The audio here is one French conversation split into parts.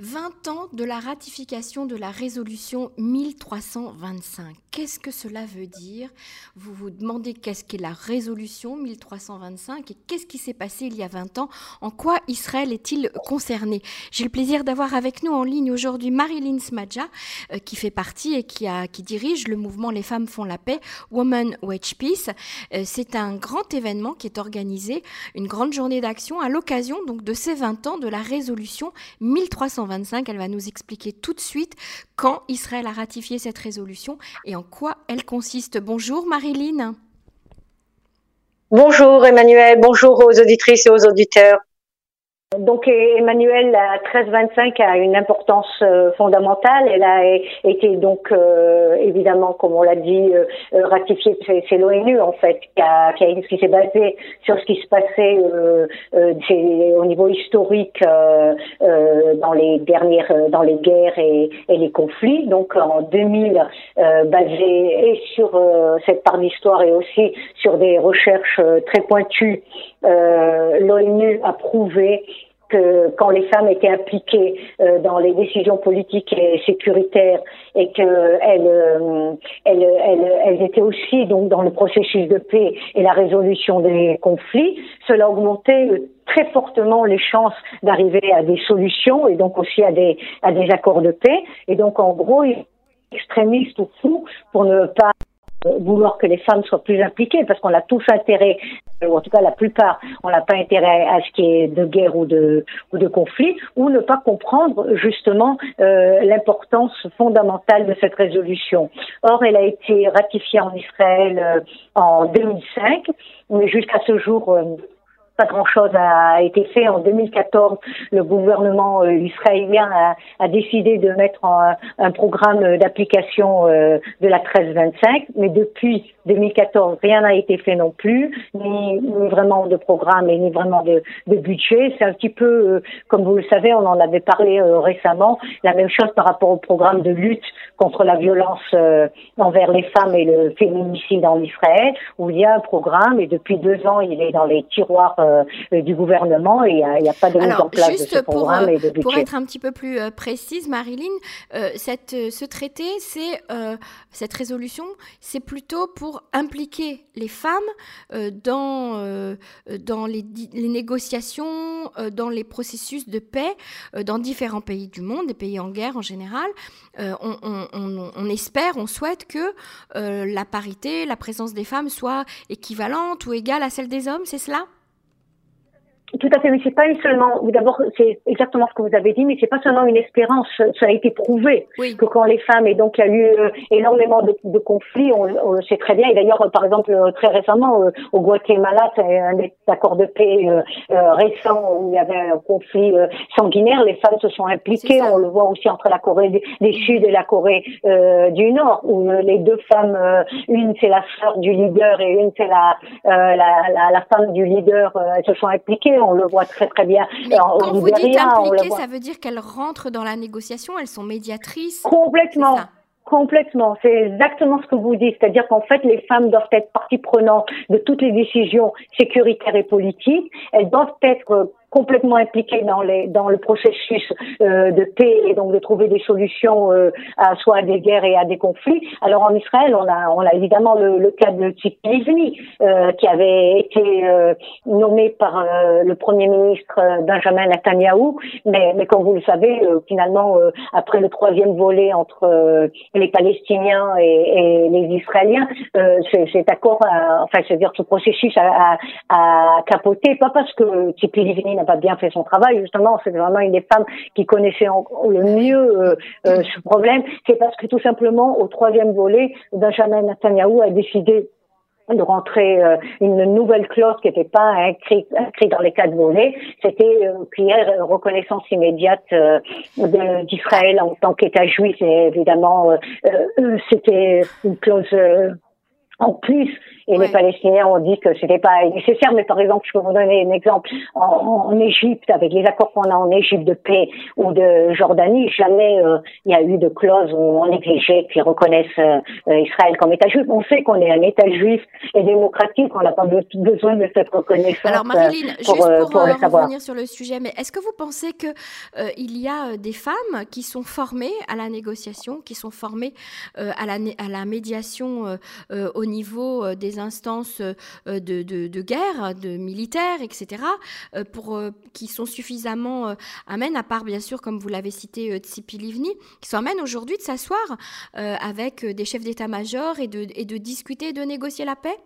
20 ans de la ratification de la résolution 1325. Qu'est-ce que cela veut dire? Vous vous demandez qu'est-ce qu'est la résolution 1325 et qu'est-ce qui s'est passé il y a 20 ans? En quoi Israël est-il concerné? J'ai le plaisir d'avoir avec nous en ligne aujourd'hui Marilyn Smadja, euh, qui fait partie et qui, dirige le mouvement Les femmes font la paix, Women Wage Peace. Euh, c'est un grand événement qui est organisé, une grande journée d'action à l'occasion donc de ces 20 ans de la résolution 1325. Elle va nous expliquer tout de suite quand Israël a ratifié cette résolution et en quoi elle consiste. Bonjour Marilyn. Bonjour Emmanuel, bonjour aux auditrices et aux auditeurs. Donc Emmanuel, la 1325 a une importance euh, fondamentale. Elle a été donc euh, évidemment, comme on l'a dit, euh, ratifiée. C'est l'ONU en fait qui, s'est basé sur ce qui se passait au niveau historique dans les dernières, dans les guerres et, les conflits. Donc en 2000, basé et sur cette part d'histoire et aussi sur des recherches très pointues, l'ONU a prouvé que quand les femmes étaient impliquées euh, dans les décisions politiques et sécuritaires et qu'elles euh, elles, elles, elles, étaient aussi donc dans le processus de paix et la résolution des conflits, cela augmentait très fortement les chances d'arriver à des solutions et donc aussi à des à des accords de paix. Et donc en gros extrémistes ou fous pour ne pas vouloir que les femmes soient plus impliquées parce qu'on a tous intérêt ou en tout cas la plupart, on n'a pas intérêt à ce qui est de guerre ou de, ou de conflit, ou ne pas comprendre justement euh, l'importance fondamentale de cette résolution. Or, elle a été ratifiée en Israël euh, en 2005, mais jusqu'à ce jour, euh, pas grand-chose a été fait. En 2014, le gouvernement euh, israélien a, décidé de mettre un programme d'application euh, de la 1325, mais depuis 2014, rien n'a été fait non plus, ni, vraiment de programme et ni vraiment de, de budget. C'est un petit peu, euh, comme vous le savez, on en avait parlé récemment, la même chose par rapport au programme de lutte contre la violence envers les femmes et le féminicide en Israël, où il y a un programme et depuis deux ans, il est dans les tiroirs du gouvernement et il n'y a, pas de mise en place de ce programme pour, et de budget. Pour être un petit peu plus euh, précise, Marilyn, euh, cette, ce traité, c'est cette résolution, c'est plutôt pour impliquer les femmes dans, dans les, les négociations, dans les processus de paix dans différents pays du monde, des pays en guerre en général. On, on, on, on, espère, on souhaite que la parité, la présence des femmes soit équivalente ou égale à celle des hommes, c'est cela? Tout à fait, mais c'est pas seulement. D'abord, c'est exactement ce que vous avez dit, mais c'est pas seulement une espérance. Ça a été prouvé que quand les femmes et donc il y a eu euh, énormément de, de conflits, on, on sait très bien. Et d'ailleurs, par exemple, euh, très récemment euh, au Guatemala, c'est un accord de paix récent où il y avait un conflit sanguinaire. Les femmes se sont impliquées. On le voit aussi entre la Corée du Sud et la Corée du Nord, où les deux femmes, une c'est la sœur du leader et une c'est la, la, la, la femme du leader, elles se sont impliquées on le voit très très bien. Mais quand vous dites impliquées, ça veut dire qu'elles rentrent dans la négociation, elles sont médiatrices Complètement. Complètement, c'est exactement ce que vous dites, c'est-à-dire qu'en fait les femmes doivent être partie prenante de toutes les décisions sécuritaires et politiques, elles doivent être complètement impliqués dans les dans le processus euh, de paix et donc de trouver des solutions euh, à soit à des guerres et à des conflits. Alors en Israël, on a on a évidemment le, le cas de Tzipi Livni euh, qui avait été euh, nommé par euh, le premier ministre Benjamin Netanyahu, mais mais comme vous le savez, finalement après le troisième volet entre les Palestiniens et, et les Israéliens, cet accord, a, enfin c'est à dire ce processus a, a, a capoté, pas parce que Tzipi Livni n'a pas bien fait son travail. Justement, c'est vraiment une des femmes qui connaissait le mieux euh, euh, ce problème. C'est parce que tout simplement, au troisième volet, Benjamin Netanyahu a décidé de rentrer euh, une nouvelle clause qui n'était pas inscrite, dans les quatre volets. C'était prière reconnaissance immédiate d'Israël en tant qu'État juif. Et évidemment, c'était une clause en plus. Et les Palestiniens ont dit que c'était pas nécessaire. Mais par exemple, je peux vous donner un exemple. En, en Égypte, avec les accords qu'on a en Égypte de paix ou de Jordanie, jamais euh, il y a eu de clause où on négligeait qui reconnaissent euh, Israël comme État juif. On sait qu'on est un État juif et démocratique. On n'a pas besoin de cette reconnaissance. Alors Marilyn, juste pour, pour revenir sur le sujet, mais est-ce que vous pensez que il y a des femmes qui sont formées à la négociation, qui sont formées à la, à la médiation au niveau des instances euh, de, de, guerre, de militaires, etc., euh, pour, euh, qui sont suffisamment amènes, à part bien sûr, comme vous l'avez cité, Tsipi Livni, qui sont amènes aujourd'hui de s'asseoir avec des chefs d'état-major et de, et de discuter de négocier la paix?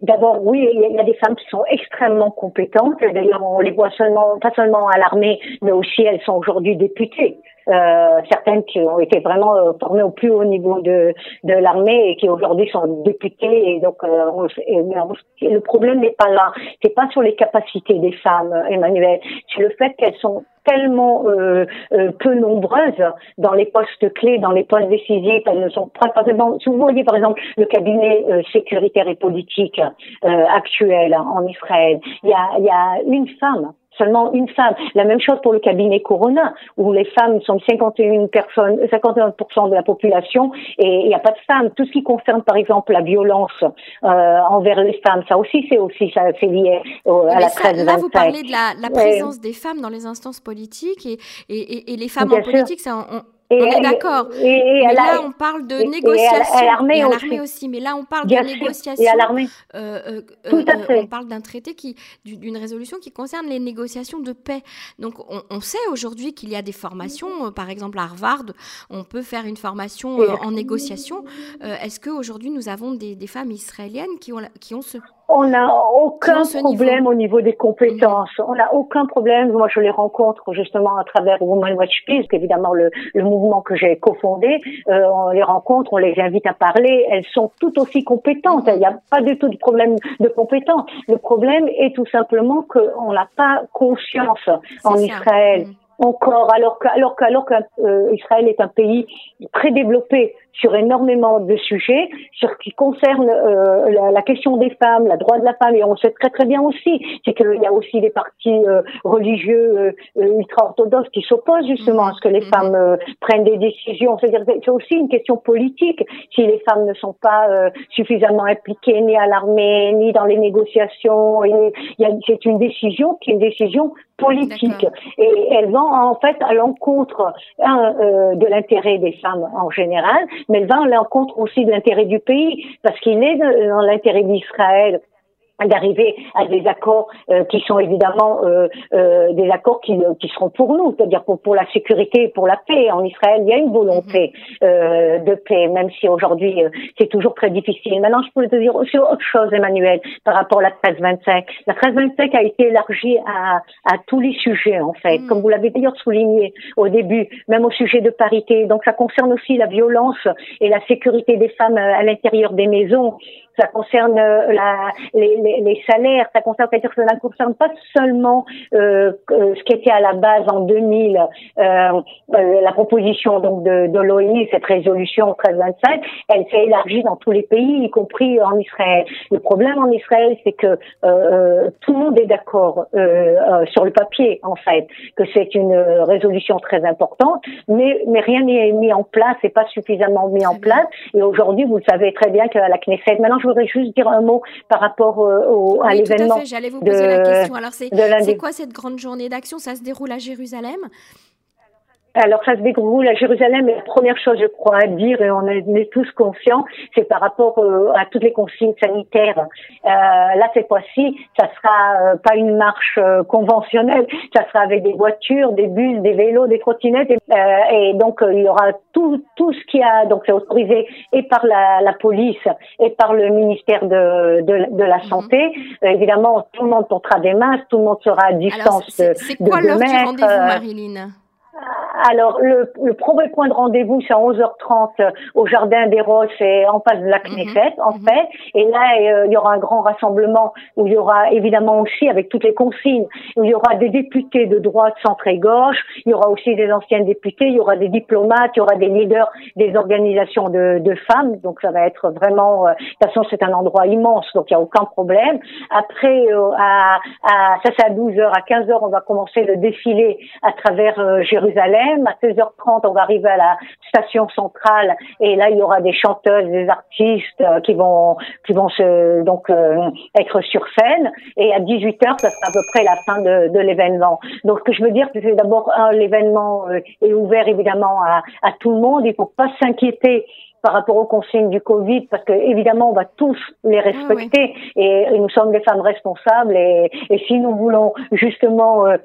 D'abord, oui, il y a des femmes qui sont extrêmement compétentes. D'ailleurs, on les voit seulement, pas seulement à l'armée, mais aussi elles sont aujourd'hui députées. Euh, certaines qui ont été vraiment euh, formées au plus haut niveau de, de l'armée et qui aujourd'hui sont députées. Et donc, euh, le problème n'est pas là. C'est pas sur les capacités des femmes, Emmanuel. C'est le fait qu'elles sont tellement euh, euh, peu nombreuses dans les postes clés, dans les postes décisifs. Elles ne sont pas forcément. Si vous voyez par exemple le cabinet euh, sécuritaire et politique actuel en Israël, il y a, il y a une femme seulement une femme. La même chose pour le cabinet Corona, où les femmes sont 51 personnes, 51% de la population, et il n'y a pas de femmes. Tout ce qui concerne, par exemple, la violence euh, envers les femmes, ça aussi, c'est aussi ça, c'est lié à la ça, Là, vous parlez de la, la présence des femmes dans les instances politiques et, et, et les femmes en politique, ça, on, on est d'accord. Mais là, on parle de négociation. Et à l'armée aussi. Mais là, on parle de négociation. Et à l'armée. Euh, euh, Tout à euh, fait. On parle d'un traité qui, d'une résolution qui concerne les négociations de paix. Donc, on, sait aujourd'hui qu'il y a des formations. par exemple, à Harvard, on peut faire une formation en négociation. Est-ce qu'aujourd'hui, nous avons des, des, femmes israéliennes qui ont, qui ont ce on n'a aucun problème au niveau des compétences. On n'a aucun problème. Moi, je les rencontre justement à travers Women Watch Peace, évidemment le, le mouvement que j'ai cofondé. Euh, on les rencontre, on les invite à parler. Elles sont tout aussi compétentes. Il n'y a pas du tout de problème de compétence. Le problème est tout simplement qu'on n'a pas conscience en Israël. Mm encore, alors que, alors que, alors que euh, Israël est un pays très développé sur énormément de sujets, sur ce qui concerne euh, la, la, question des femmes, la droit de la femme, et on sait très très bien aussi, c'est qu'il y a aussi des partis euh, religieux ultra-orthodoxes qui s'opposent justement à ce que les mm-hmm. femmes prennent des décisions. C'est-à-dire c'est aussi une question politique. Si les femmes ne sont pas suffisamment impliquées ni à l'armée, ni dans les négociations, c'est une décision qui est une décision politique. Et elles vont en fait à l'encontre euh, de l'intérêt des femmes en général, mais elles vont à l'encontre aussi de l'intérêt du pays, parce qu'il est dans l'intérêt d'Israël d'arriver à des accords euh, qui sont évidemment euh, euh, des accords qui, qui seront pour nous, c'est-à-dire pour, pour la sécurité et pour la paix. En Israël, il y a une volonté mhm. de paix, même si aujourd'hui c'est toujours très difficile. Maintenant, je pourrais te dire aussi autre chose, Emmanuel, par rapport à la 1325. La 1325 a été élargie à, à tous les sujets, en fait, mhm. comme vous l'avez d'ailleurs souligné au début, même au sujet de parité. Donc, ça concerne aussi la violence et la sécurité des femmes à l'intérieur des maisons ça concerne euh, la, les, les, les, salaires, ça concerne, ça ne concerne pas seulement euh, ce qui était à la base en 2000, euh, euh, la proposition donc de, de l'ONU, cette résolution 1325, elle s'est élargie dans tous les pays, y compris en Israël. Le problème en Israël, c'est que euh, tout le monde est d'accord sur le papier, en fait, que c'est une résolution très importante, mais, mais rien n'est mis en place, c'est pas suffisamment mis en place. Et aujourd'hui, vous le savez très bien qu'à la Knesset, maintenant, je voudrais juste dire un mot par rapport euh, au, à l'événement. Tout à fait, j'allais vous poser la question. Alors, c'est quoi cette grande journée d'action? Ça se déroule à Jérusalem alors ça se déroule à Jérusalem la première chose, je crois, à dire, et on est, tous conscients, c'est par rapport euh, à toutes les consignes sanitaires. Euh, là, cette fois-ci, ça sera euh, pas une marche conventionnelle, ça sera avec des voitures, des bus, des vélos, des trottinettes, et, et donc il y aura tout, tout ce qui a, donc c'est autorisé et par la, la, police et par le ministère de, de, de la mhm. Santé. évidemment, tout le monde portera des masques, tout le monde sera à distance C'est quoi l'heure du rendez-vous, Marilyn? Alors, le, le premier point de rendez-vous, c'est à 11h30 au Jardin des Roses et en face de la mhm. Knesset, en mhm. fait. Et là, euh, il y aura un grand rassemblement où il y aura évidemment aussi, avec toutes les consignes, où il y aura des députés de droite, centre et gauche, il y aura aussi des anciens députés, il y aura des diplomates, il y aura des leaders des organisations de, de femmes. Donc, ça va être vraiment... Euh, de toute façon, c'est un endroit immense, donc il n'y a aucun problème. Après, euh, à, à, ça c'est à 12h, à 15h, on va commencer le défilé à travers Jérusalem. À 16h30, on va arriver à la station centrale et là, il y aura des chanteuses, des artistes qui vont qui vont se donc être sur scène. Et à 18h, ça sera à peu près la fin de, de l'événement. Donc, ce que je veux dire, c'est d'abord, l'événement est ouvert évidemment à, à tout le monde. Il faut pas s'inquiéter par rapport aux consignes du Covid, parce que évidemment on va tous les respecter et, nous sommes des femmes responsables et, et si nous voulons justement euh,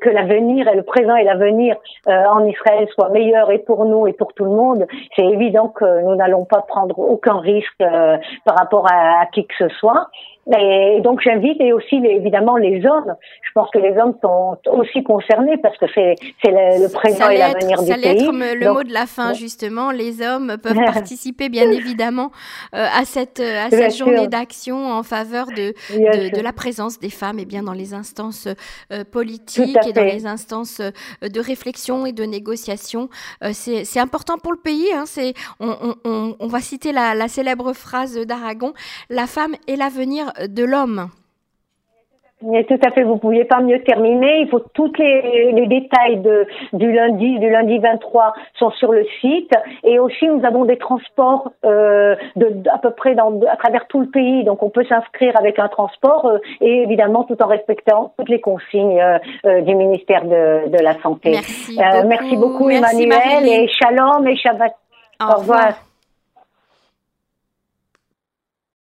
que l'avenir et le présent et l'avenir euh, en Israël soient meilleurs et pour nous et pour tout le monde, c'est évident que nous n'allons pas prendre aucun risque euh, par rapport à, à, qui que ce soit. Et donc j'invite et aussi évidemment les hommes. Je pense que les hommes sont aussi concernés parce que c'est c'est le, présent et l'avenir du pays. Ça allait être le mot de la fin justement. Les hommes peuvent participer bien évidemment euh, à cette à cette journée d'action en faveur de, de, de la présence des femmes et bien dans les instances euh, politiques et dans les instances euh, de réflexion et de négociation. c'est c'est important pour le pays. Hein, c'est on, on, on, va citer la, la célèbre phrase d'Aragon la femme est l'avenir de l'homme. tout à fait, vous ne pouviez pas mieux terminer. Il faut tous les, les, détails de, du lundi, du lundi 23 sont sur le site. Et aussi, nous avons des transports euh, de, à peu près dans, à travers tout le pays. Donc, on peut s'inscrire avec un transport euh, et évidemment tout en respectant toutes les consignes euh, du ministère de, de la Santé. Merci beaucoup, merci beaucoup Emmanuel et shalom et Shabbat. Au, revoir.